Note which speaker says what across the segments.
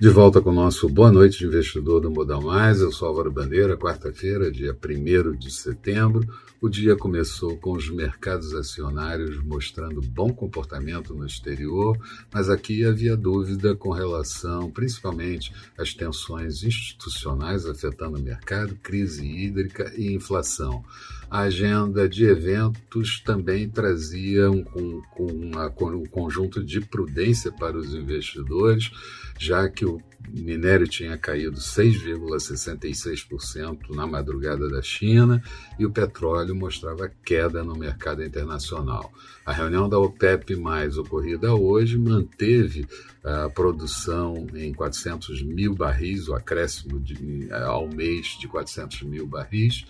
Speaker 1: De volta com o nosso Boa Noite de Investidor do Modal Mais. Eu sou Álvaro Bandeira, quarta-feira, dia 1 de setembro. O dia começou com os mercados acionários mostrando bom comportamento no exterior, mas aqui havia dúvida com relação principalmente às tensões institucionais afetando o mercado, crise hídrica e inflação. A agenda de eventos também trazia um, um, uma, um conjunto de prudência para os investidores, já que o minério tinha caído 6,66% na madrugada da China e o petróleo mostrava queda no mercado internacional. A reunião da OPEP, mais ocorrida hoje, manteve a produção em 400 mil barris, o acréscimo de, ao mês de 400 mil barris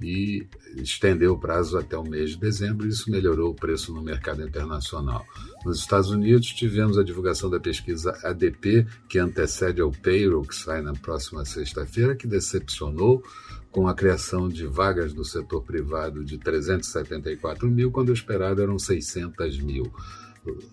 Speaker 1: e estendeu o prazo até o mês de dezembro. Isso melhorou o preço no mercado internacional. Nos Estados Unidos, tivemos a divulgação da pesquisa ADP, que antecede ao payroll, que sai na próxima sexta-feira, que decepcionou com a criação de vagas do setor privado de 374 mil, quando o esperado eram 600 mil.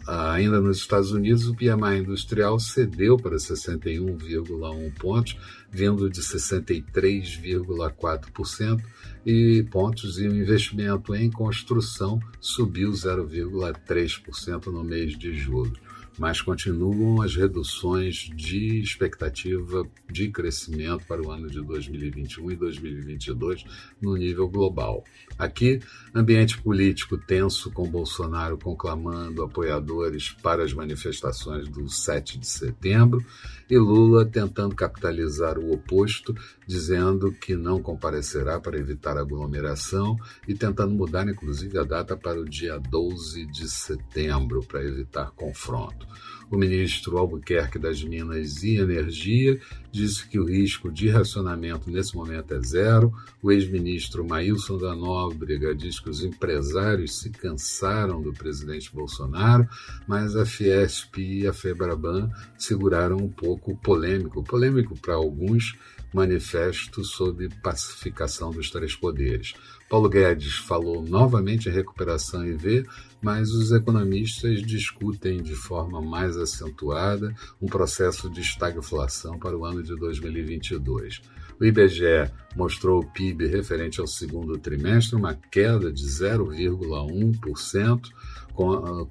Speaker 1: Ainda nos Estados Unidos, o PMI industrial cedeu para 61,1 pontos, vindo de 63,4%, e pontos e o investimento em construção subiu 0,3% no mês de julho mas continuam as reduções de expectativa de crescimento para o ano de 2021 e 2022 no nível global. Aqui, ambiente político tenso com Bolsonaro conclamando apoiadores para as manifestações do 7 de setembro e Lula tentando capitalizar o oposto, dizendo que não comparecerá para evitar aglomeração e tentando mudar inclusive a data para o dia 12 de setembro para evitar confronto. O ministro Albuquerque das Minas e Energia disse que o risco de racionamento nesse momento é zero. O ex-ministro Maílson da Nóbrega diz que os empresários se cansaram do presidente Bolsonaro, mas a Fiesp e a Febraban seguraram um pouco polêmico, polêmico para alguns, manifesto sobre pacificação dos três poderes. Paulo Guedes falou novamente em recuperação IV, mas os economistas discutem de forma mais acentuada um processo de estagflação para o ano de 2022. O IBGE mostrou o PIB referente ao segundo trimestre, uma queda de 0,1%,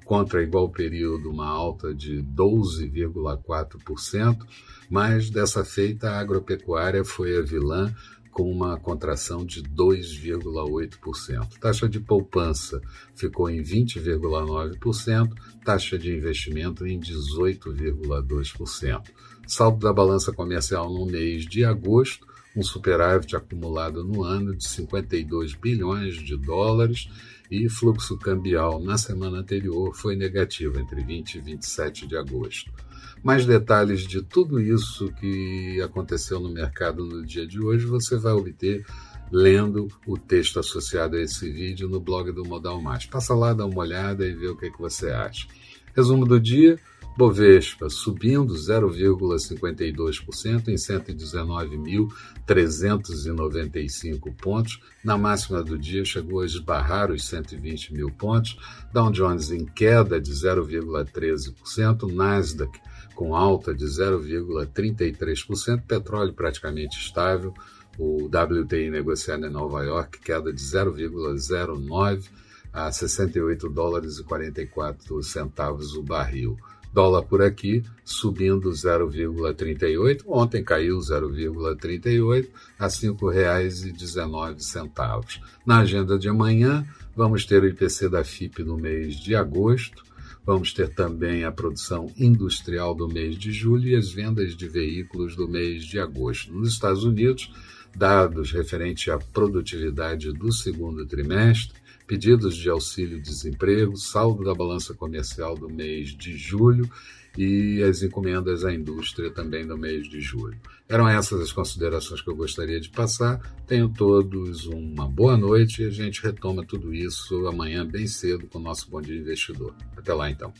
Speaker 1: contra igual período uma alta de 12,4%, mas dessa feita a agropecuária foi a vilã com uma contração de 2,8%. Taxa de poupança ficou em 20,9%, taxa de investimento em 18,2%. Saldo da balança comercial no mês de agosto, um superávit acumulado no ano de 52 bilhões de dólares e fluxo cambial na semana anterior foi negativo entre 20 e 27 de agosto. Mais detalhes de tudo isso que aconteceu no mercado no dia de hoje você vai obter lendo o texto associado a esse vídeo no blog do Modal Mais. Passa lá, dá uma olhada e vê o que, é que você acha. Resumo do dia: Bovespa subindo 0,52% em 119.395 pontos. Na máxima do dia chegou a esbarrar os 120 mil pontos. Dow Jones em queda de 0,13%. Nasdaq com alta de 0,33%, petróleo praticamente estável, o WTI negociado em Nova York, queda de 0,09 a 68 dólares e 44 centavos o barril. Dólar por aqui subindo 0,38, ontem caiu 0,38 a R$ 5,19. Na agenda de amanhã, vamos ter o IPC da FIP no mês de agosto, Vamos ter também a produção industrial do mês de julho e as vendas de veículos do mês de agosto. Nos Estados Unidos, dados referentes à produtividade do segundo trimestre, pedidos de auxílio-desemprego, saldo da balança comercial do mês de julho e as encomendas à indústria também no mês de julho. Eram essas as considerações que eu gostaria de passar. Tenham todos uma boa noite e a gente retoma tudo isso amanhã bem cedo com o nosso Bom Dia Investidor. Até lá então.